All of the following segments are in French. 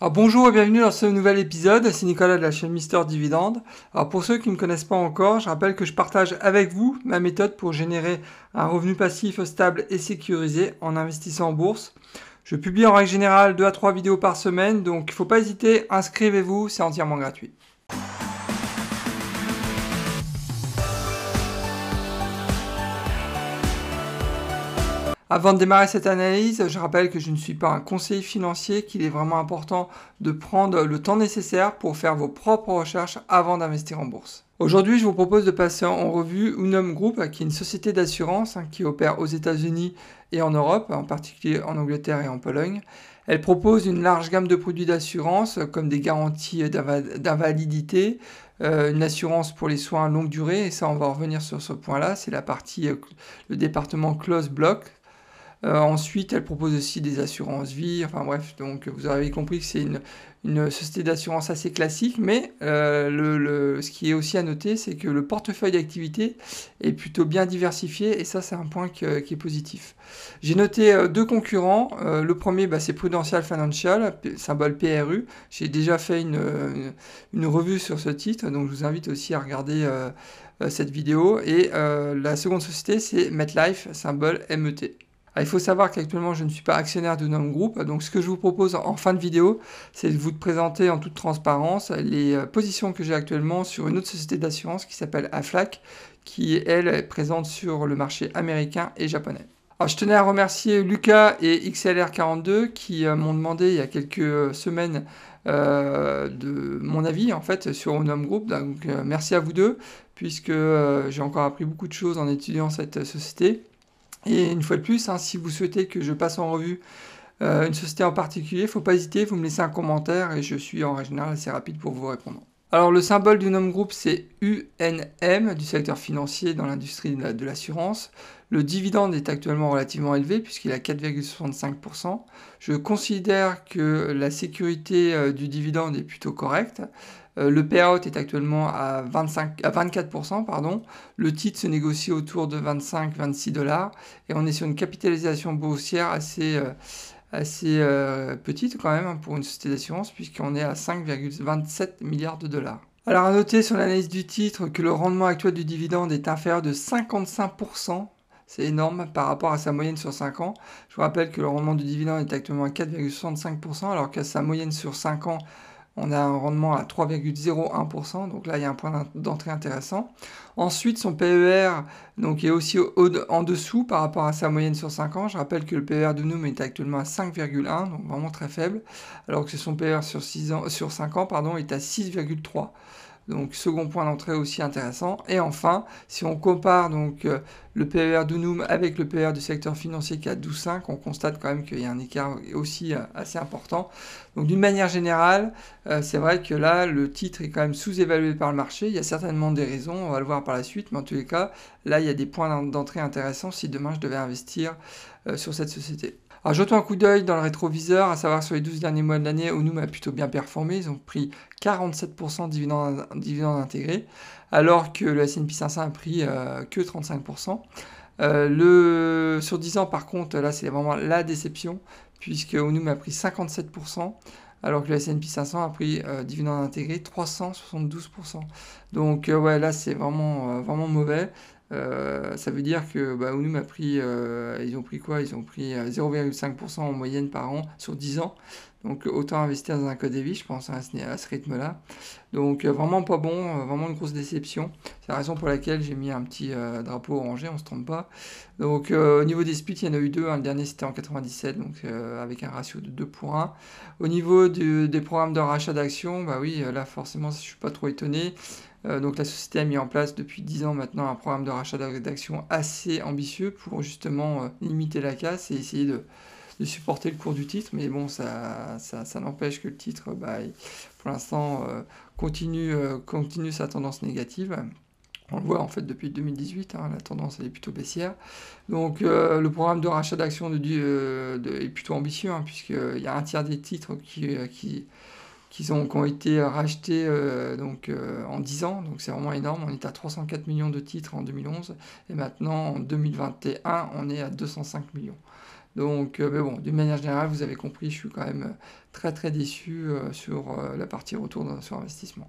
Bonjour et bienvenue dans ce nouvel épisode, c'est Nicolas de la chaîne Mister Dividende. Alors pour ceux qui ne me connaissent pas encore, je rappelle que je partage avec vous ma méthode pour générer un revenu passif stable et sécurisé en investissant en bourse. Je publie en règle générale 2 à 3 vidéos par semaine, donc il ne faut pas hésiter, inscrivez-vous, c'est entièrement gratuit. Avant de démarrer cette analyse, je rappelle que je ne suis pas un conseiller financier, qu'il est vraiment important de prendre le temps nécessaire pour faire vos propres recherches avant d'investir en bourse. Aujourd'hui, je vous propose de passer en revue Unum Group, qui est une société d'assurance hein, qui opère aux États-Unis et en Europe, en particulier en Angleterre et en Pologne. Elle propose une large gamme de produits d'assurance, comme des garanties d'invalidité, euh, une assurance pour les soins longue durée, et ça, on va revenir sur ce point-là. C'est la partie, euh, le département Close Block, ensuite, elle propose aussi des assurances vie. Enfin bref, donc vous avez compris que c'est une, société d'assurance assez classique. Mais euh, ce qui est aussi à noter, c'est que le portefeuille d'activité est plutôt bien diversifié. Et ça, c'est un point qui est positif. J'ai noté euh, deux concurrents. le premier, bah, c'est Prudential Financial, symbole PRU. J'ai déjà fait une, revue sur ce titre. Donc je vous invite aussi à regarder cette vidéo. Et la seconde société, c'est MetLife, symbole MET. Ah, il faut savoir qu'actuellement, je ne suis pas actionnaire de Nom Group. Donc, ce que je vous propose en fin de vidéo, c'est de vous présenter en toute transparence les euh, positions que j'ai actuellement sur une autre société d'assurance qui s'appelle Aflac, qui, elle, est présente sur le marché américain et japonais. Alors, je tenais à remercier Lucas et XLR42 qui euh, m'ont demandé il y a quelques euh, semaines de mon avis en fait sur Onum Group. Donc, merci à vous deux, puisque j'ai encore appris beaucoup de choses en étudiant cette société. Et une fois de plus, hein, si vous souhaitez que je passe en revue euh, une société en particulier, il ne faut pas hésiter, vous me laissez un commentaire et je suis en général assez rapide pour vous répondre. Alors le symbole du nom groupe c'est UNM du secteur financier dans l'industrie de l'assurance. Le dividende est actuellement relativement élevé puisqu'il est à 4,65%. Je considère que la sécurité euh, du dividende est plutôt correcte. Euh, le payout est actuellement à, 25, à 24%. Pardon. Le titre se négocie autour de 25-26 dollars. Et on est sur une capitalisation boursière assez, euh, euh, petite quand même hein, pour une société d'assurance, puisqu'on est à 5,27 milliards de dollars. Alors à noter sur l'analyse du titre que le rendement actuel du dividende est inférieur de 55%. C'est énorme par rapport à sa moyenne sur 5 ans. Je vous rappelle que le rendement du dividende est actuellement à 4,65%, alors qu'à sa moyenne sur 5 ans, on a un rendement à 3,01%, donc là il y a un point d'entrée intéressant. Ensuite, son PER donc, est aussi en dessous par rapport à sa moyenne sur 5 ans. Je rappelle que le PER de Noom est actuellement à 5,1, donc vraiment très faible, alors que son PER sur, 6 ans, sur 5 ans pardon, est à 6,3. Donc second point d'entrée aussi intéressant. Et enfin, si on compare donc euh, le PER d'Unum avec le PER du secteur financier qui à 12,5, on constate quand même qu'il y a un écart aussi euh, assez important. Donc d'une manière générale, euh, c'est vrai que là, le titre est quand même sous-évalué par le marché. Il y a certainement des raisons, on va le voir par la suite, mais en tous les cas, là, il y a des points d'entrée intéressants si demain je devais investir sur cette société. Alors jetons un coup d'œil dans le rétroviseur, à savoir sur les 12 derniers mois de l'année, Unum a plutôt bien performé, ils ont pris 47% de dividendes, intégrés, alors que le S&P 500 a pris euh, que 35%. Euh, le, sur 10 ans, par contre, là, c'est vraiment la déception, puisque Unum a pris 57%, alors que le S&P 500 a pris euh, dividendes intégrés 372%. Donc, ouais, là, c'est vraiment, vraiment mauvais. Euh, ça veut dire que bah, Unum a pris, euh, ils ont pris quoi? Ils ont pris 0,5% euh, en moyenne par an sur 10 ans. Donc autant investir dans un code vie, je pense, à ce, rythme-là. Donc vraiment pas bon, vraiment une grosse déception. C'est la raison pour laquelle j'ai mis un petit drapeau orangé, on se trompe pas. Donc au niveau des splits, il y en a eu deux. Hein. Le dernier c'était en 97, donc avec un ratio de 2 pour 1. Au niveau des programmes de rachat d'actions, bah oui, là forcément je suis pas trop étonné. Euh, donc la société a mis en place depuis 10 ans maintenant un programme de rachat d'actions assez ambitieux pour justement euh, limiter la casse et essayer de, supporter le cours du titre. Mais bon, ça, ça, n'empêche que le titre, bah, pour l'instant, euh, continue, continue sa tendance négative. On le voit en fait depuis 2018, hein, la tendance elle est plutôt baissière. Donc le programme de rachat d'actions est plutôt ambitieux, hein, puisqu'il y a un tiers des titres qui, qui, qui, ont, été rachetés euh, donc, euh, en 10 ans, donc c'est vraiment énorme. On est à 304 millions de titres en 2011 et maintenant en 2021 on est à 205 millions. Donc, mais bon, d'une manière générale, vous avez compris, je suis quand même très très déçu sur la partie retour sur investissement.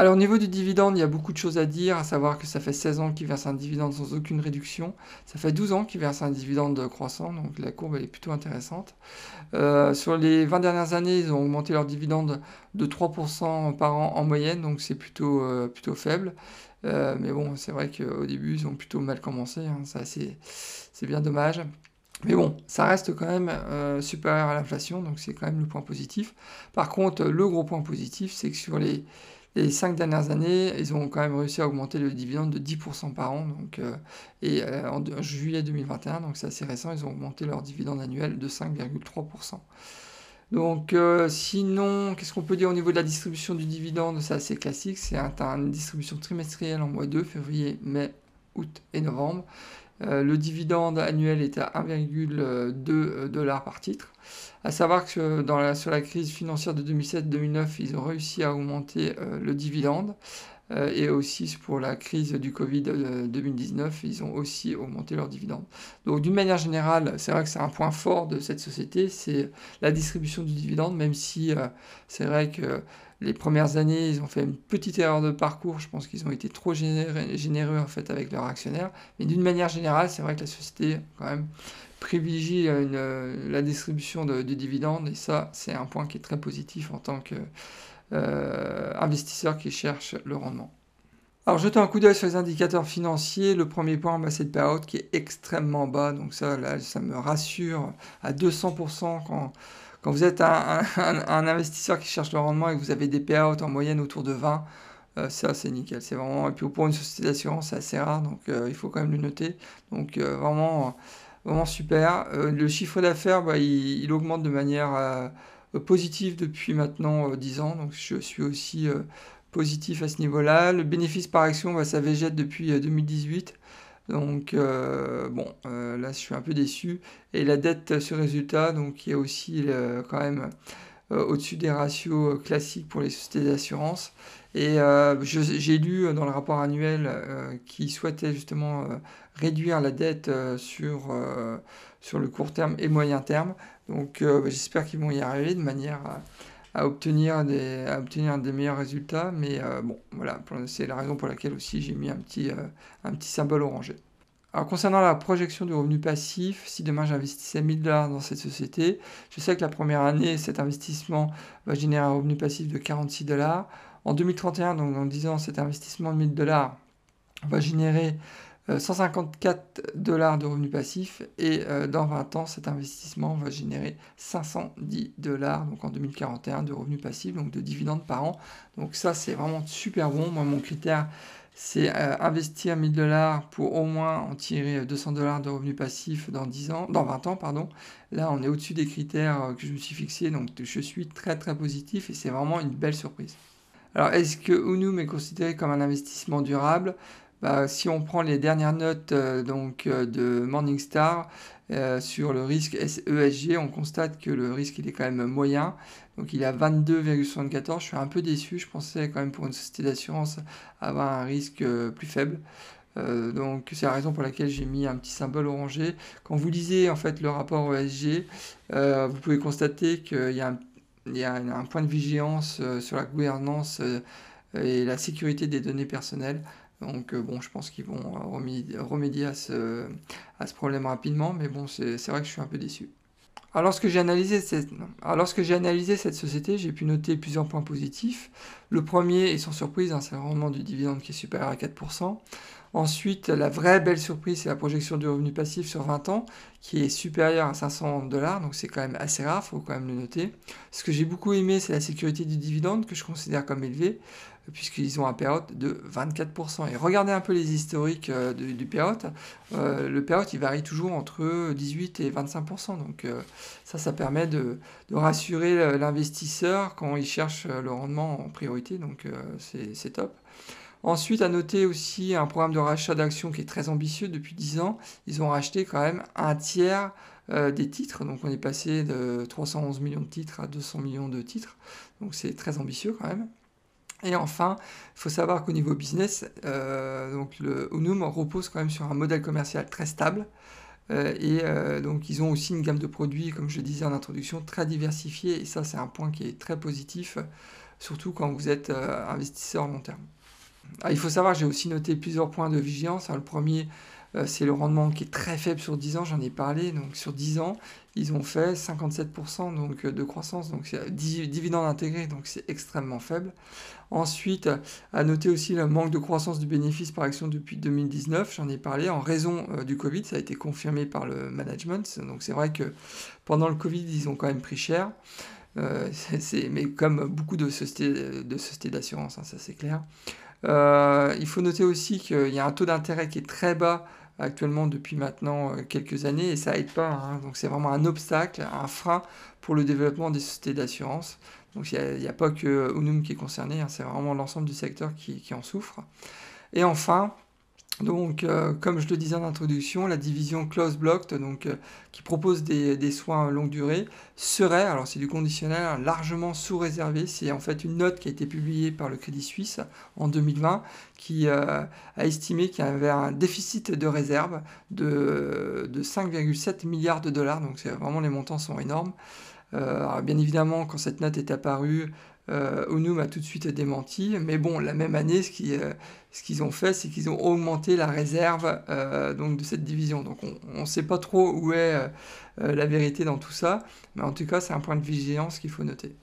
Alors au niveau du dividende, il y a beaucoup de choses à dire, à savoir que ça fait 16 ans qu'ils versent un dividende sans aucune réduction. Ça fait 12 ans qu'ils versent un dividende croissant, donc la courbe est plutôt intéressante. Euh, sur les 20 dernières années, ils ont augmenté leur dividende de 3% par an en moyenne, donc c'est plutôt, euh, plutôt faible. Euh, mais bon, c'est vrai qu'au début, ils ont plutôt mal commencé, hein. c'est bien dommage. Mais bon, ça reste quand même supérieur à l'inflation, donc c'est quand même le point positif. Par contre, le gros point positif, c'est que sur les les cinq dernières années, ils ont quand même réussi à augmenter le dividende de 10% par an. Donc, euh, et euh, en, juillet 2021, donc c'est assez récent, ils ont augmenté leur dividende annuel de 5,3%. Donc euh, sinon, qu'est-ce qu'on peut dire au niveau de la distribution du dividende? C'est assez classique, c'est une distribution trimestrielle en mois 2, février, mai, août et novembre. Euh, le dividende annuel est à 1,2 dollars par titre. À savoir que sur la crise financière de 2007-2009, ils ont réussi à augmenter euh, le dividende. Euh, et aussi pour la crise du Covid 2019, ils ont aussi augmenté leur dividende. Donc d'une manière générale, c'est vrai que c'est un point fort de cette société, c'est la distribution du dividende, même si c'est vrai que les premières années, ils ont fait une petite erreur de parcours. Je pense qu'ils ont été trop généreux, en fait avec leurs actionnaires. Mais d'une manière générale, c'est vrai que la société quand même privilégie la distribution de, dividendes et ça, c'est un point qui est très positif en tant qu'investisseur euh, qui cherche le rendement. Alors, jetons un coup d'œil sur les indicateurs financiers. Le premier point, bah, c'est le payout qui est extrêmement bas. Donc ça, là, ça me rassure à 200% quand quand vous êtes un, investisseur qui cherche le rendement et que vous avez des payouts en moyenne autour de 20, euh, ça c'est nickel. C'est vraiment, et puis pour une société d'assurance, c'est assez rare, donc euh, il faut quand même le noter. Donc euh, vraiment, vraiment super. le chiffre d'affaires, bah, il, augmente de manière positive depuis maintenant 10 ans, donc je suis aussi positif à ce niveau-là. Le bénéfice par action, bah, ça végète depuis 2018. Donc, euh, bon, euh, là, je suis un peu déçu. Et la dette sur résultat, donc, qui est aussi euh, quand même au-dessus des ratios classiques pour les sociétés d'assurance. Et j'ai lu dans le rapport annuel qu'ils souhaitaient justement réduire la dette sur, sur le court terme et moyen terme. Donc, j'espère qu'ils vont y arriver de manière à obtenir des, obtenir des meilleurs résultats. Mais euh, bon, voilà, c'est la raison pour laquelle aussi j'ai mis un petit, euh, un petit symbole orangé. Alors concernant la projection du revenu passif, si demain j'investissais 1000 dollars dans cette société, je sais que la première année, cet investissement va générer un revenu passif de 46 dollars. En 2031, donc en 10 ans, cet investissement de 1000 dollars va générer 154 euh, dollars de revenus passifs et euh, dans 20 ans, cet investissement va générer 510 dollars, donc en 2041, de revenus passifs, donc de dividendes par an. Donc ça, c'est vraiment super bon. Moi, mon critère, c'est euh, investir 1000 dollars pour au moins en tirer 200 dollars de revenus passifs dans 10 ans, dans 20 ans, pardon. Là, on est au-dessus des critères que je me suis fixé, donc je suis très très positif et c'est vraiment une belle surprise. Alors, est-ce que Unum est considéré comme un investissement durable? Bah, si on prend les dernières notes euh, donc, euh, de Morningstar euh, sur le risque ESG, on constate que le risque est quand même moyen. Donc il est à 22,74. Je suis un peu déçu. Je pensais quand même pour une société d'assurance avoir un risque plus faible. donc c'est la raison pour laquelle j'ai mis un petit symbole orangé. Quand vous lisez en fait le rapport ESG, vous pouvez constater qu'il y a un point de vigilance sur la gouvernance et la sécurité des données personnelles. Donc euh, bon, je pense qu'ils vont euh, remédier, à, ce, problème rapidement, mais bon, c'est vrai que je suis un peu déçu. Alors lorsque j'ai analysé cette, analysé cette société, j'ai pu noter plusieurs points positifs. Le premier, et sans surprise, hein, c'est le rendement du dividende qui est supérieur à 4%. Ensuite, la vraie belle surprise, c'est la projection du revenu passif sur 20 ans, qui est supérieure à 500 dollars, donc c'est quand même assez rare, faut quand même le noter. Ce que j'ai beaucoup aimé, c'est la sécurité du dividende, que je considère comme élevée, puisqu'ils ont un payout de 24%. Et regardez un peu les historiques euh, du, payout. Euh, le payout, il varie toujours entre 18 et 25%. Donc euh, ça, ça permet de, rassurer l'investisseur quand il cherche le rendement en priorité. Donc c'est top. Ensuite, à noter aussi un programme de rachat d'actions qui est très ambitieux depuis 10 ans. Ils ont racheté quand même un tiers euh, des titres. Donc on est passé de 311 millions de titres à 200 millions de titres. Donc c'est très ambitieux quand même. Et enfin, il faut savoir qu'au niveau business, euh, donc le Unum repose quand même sur un modèle commercial très stable. Euh, et donc ils ont aussi une gamme de produits, comme je disais en introduction, très diversifiée. Et ça, c'est un point qui est très positif, surtout quand vous êtes investisseur long terme. Ah, il faut savoir, j'ai aussi noté plusieurs points de vigilance. le premier, euh, c'est le rendement qui est très faible sur 10 ans, j'en ai parlé. Donc sur 10 ans, ils ont fait 57% donc, euh, de croissance, donc c'est dividende intégré, donc c'est extrêmement faible. Ensuite, à noter aussi le manque de croissance du bénéfice par action depuis 2019, j'en ai parlé, en raison euh, du Covid, ça a été confirmé par le management. Donc c'est vrai que pendant le Covid, ils ont quand même pris cher. mais comme beaucoup de sociétés d'assurance, hein, ça c'est clair. Euh, il faut noter aussi qu'il y a un taux d'intérêt qui est très bas actuellement depuis maintenant euh, quelques années et ça aide pas. Hein. Donc c'est vraiment un obstacle, un frein pour le développement des sociétés d'assurance. Donc il n'y a, pas que Unum qui est concerné, hein. c'est vraiment l'ensemble du secteur qui, qui, en souffre. Et enfin, donc, euh, comme je le disais en introduction, la division Close Blocked, donc, euh, qui propose des, soins longue durée, serait, alors c'est du conditionnel, largement sous-réservé. C'est en fait une note qui a été publiée par le Crédit Suisse en 2020 qui euh, a estimé qu'il y avait un déficit de réserve de, de 5,7 milliards de dollars. Donc, vraiment, les montants sont énormes. bien évidemment, quand cette note est apparue, euh, Unum a tout de suite démenti, mais bon, la même année, ce euh, qu'ils ont fait, c'est qu'ils ont augmenté la réserve euh, donc de cette division. Donc on ne sait pas trop où est la vérité dans tout ça, mais en tout cas, c'est un point de vigilance qu'il faut noter.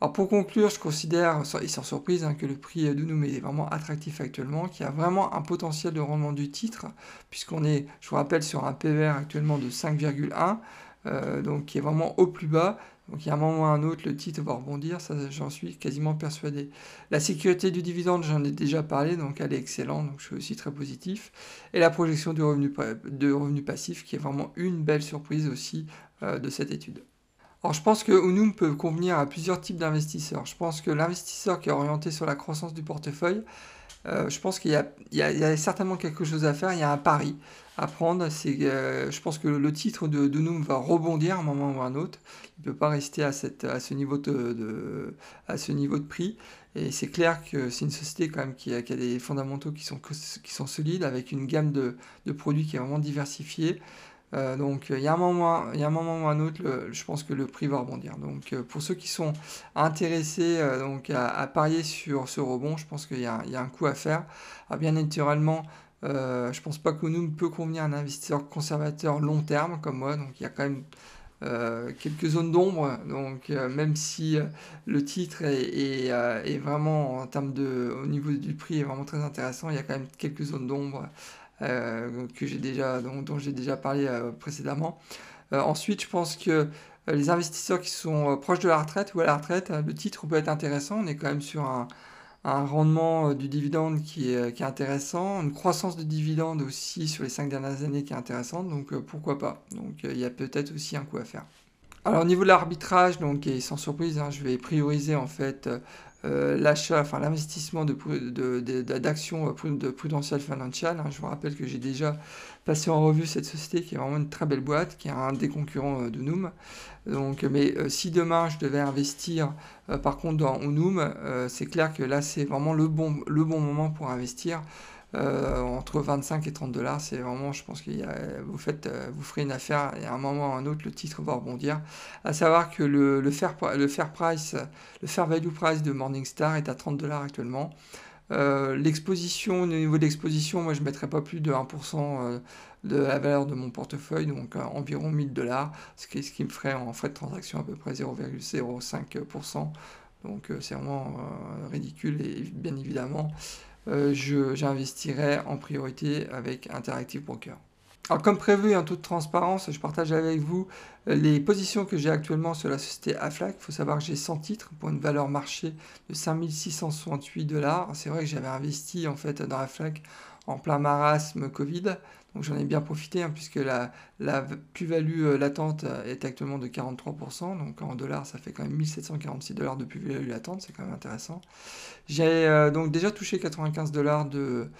Alors pour conclure, je considère, et sans surprise, hein, que le prix d'Unum est vraiment attractif actuellement, qu'il y a vraiment un potentiel de rendement du titre, puisqu'on est, je vous rappelle, sur un PVR actuellement de 5,1, donc qui est vraiment au plus bas, donc il y a un moment ou un autre, le titre va rebondir, ça j'en suis quasiment persuadé. La sécurité du dividende, j'en ai déjà parlé, donc elle est excellente, donc je suis aussi très positif. Et la projection du revenu, de passif, qui est vraiment une belle surprise aussi euh, de cette étude. Alors je pense que Unum peut convenir à plusieurs types d'investisseurs. Je pense que l'investisseur qui est orienté sur la croissance du portefeuille, euh, je pense qu'il y, a certainement quelque chose à faire, il y a un pari prendre. C'est, euh, je pense que le titre de, de va rebondir à un moment ou à un autre. Il ne peut pas rester à, cette, à, ce niveau de, à ce niveau de prix. Et c'est clair que c'est une société quand même qui a, qui a, des fondamentaux qui sont, qui sont solides, avec une gamme de, produits qui est vraiment diversifiée. Euh, donc il y, a un moment, y un moment ou un autre, je pense que le prix va rebondir. Donc euh, pour ceux qui sont intéressés euh, donc, à, parier sur ce rebond, je pense qu'il y, a un coup à faire. Alors, bien naturellement, je ne pense pas que nous peut convenir à un investisseur conservateur long terme comme moi. Donc il y a quand même quelques zones d'ombre. Donc même si le titre est, vraiment en termes de au niveau du prix est vraiment très intéressant, il y a quand même quelques zones d'ombre euh, que j'ai déjà, dont, j'ai déjà parlé euh, précédemment. Euh, ensuite, je pense que les investisseurs qui sont proches de la retraite ou à la retraite, le titre peut être intéressant. On est quand même sur un, rendement du dividende qui est, qui est, intéressant, une croissance de dividende aussi sur les cinq dernières années qui est intéressante, donc pourquoi pas. Donc il y a peut-être aussi un coup à faire. Alors au niveau de l'arbitrage, donc et sans surprise, hein, je vais prioriser en fait euh, l'achat, enfin l'investissement d'actions de, de, de, Prudential Financial. Hein. Je vous rappelle que j'ai déjà passé en revue cette société qui est vraiment une très belle boîte, qui est un des concurrents euh, de Noom. Donc, mais euh, si demain je devais investir par contre dans Noom, c'est clair que là c'est vraiment le bon moment pour investir. Euh, entre 25 et 30 dollars. C'est vraiment, je pense que vous, faites, euh, vous ferez une affaire et à un moment ou à un autre, le titre va rebondir. À savoir que le, fair, le fair price, le fair value price de Morningstar est à 30 dollars actuellement. Euh, l'exposition, au niveau de l'exposition, moi je ne mettrais pas plus de 1% de la valeur de mon portefeuille, donc environ 1000 dollars, ce qui, ce qui me ferait en frais de transaction à peu près 0,05%. Donc c'est vraiment ridicule et bien évidemment j'investirai en priorité avec Interactive Broker. Alors comme prévu, en toute transparence, je partage avec vous euh, les positions que j'ai actuellement sur la société Aflac. Il faut savoir que j'ai 100 titres pour une valeur marché de 5668 dollars. C'est vrai que j'avais investi en fait dans Aflac en plein marasme Covid. Donc j'en ai bien profité hein, puisque la, plus-value latente est actuellement de 43%. Donc en dollars, ça fait quand même 1746 dollars de plus-value latente, c'est quand même intéressant. J'ai donc déjà touché 95 dollars de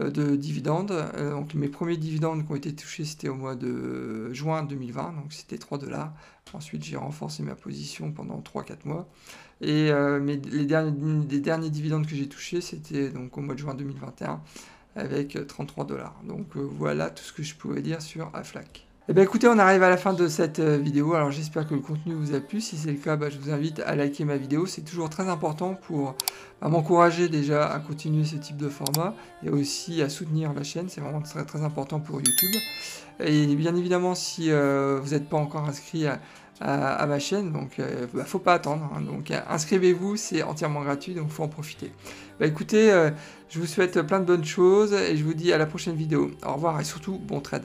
euh, de dividendes. Euh, donc mes premiers dividendes qui ont été touchés, c'était au mois de juin 2020, donc c'était 3 dollars. Ensuite, j'ai renforcé ma position pendant 3-4 mois. Et euh, les, derniers, derniers dividendes que j'ai touchés, c'était donc au mois de juin 2021 avec 33 dollars. Donc voilà tout ce que je pouvais dire sur Aflac. Eh bien écoutez, on arrive à la fin de cette euh, vidéo, alors j'espère que le contenu vous a plu, si c'est le cas, bah, je vous invite à liker ma vidéo, c'est toujours très important pour bah, m'encourager déjà à continuer ce type de format et aussi à soutenir la chaîne, c'est vraiment très très important pour YouTube. Et bien évidemment, si euh, vous n'êtes pas encore inscrit à, ma chaîne, donc euh, bah, faut pas attendre, hein. donc inscrivez-vous, c'est entièrement gratuit, donc faut en profiter. Bah écoutez, je vous souhaite plein de bonnes choses et je vous dis à la prochaine vidéo. Au revoir et surtout bon trade.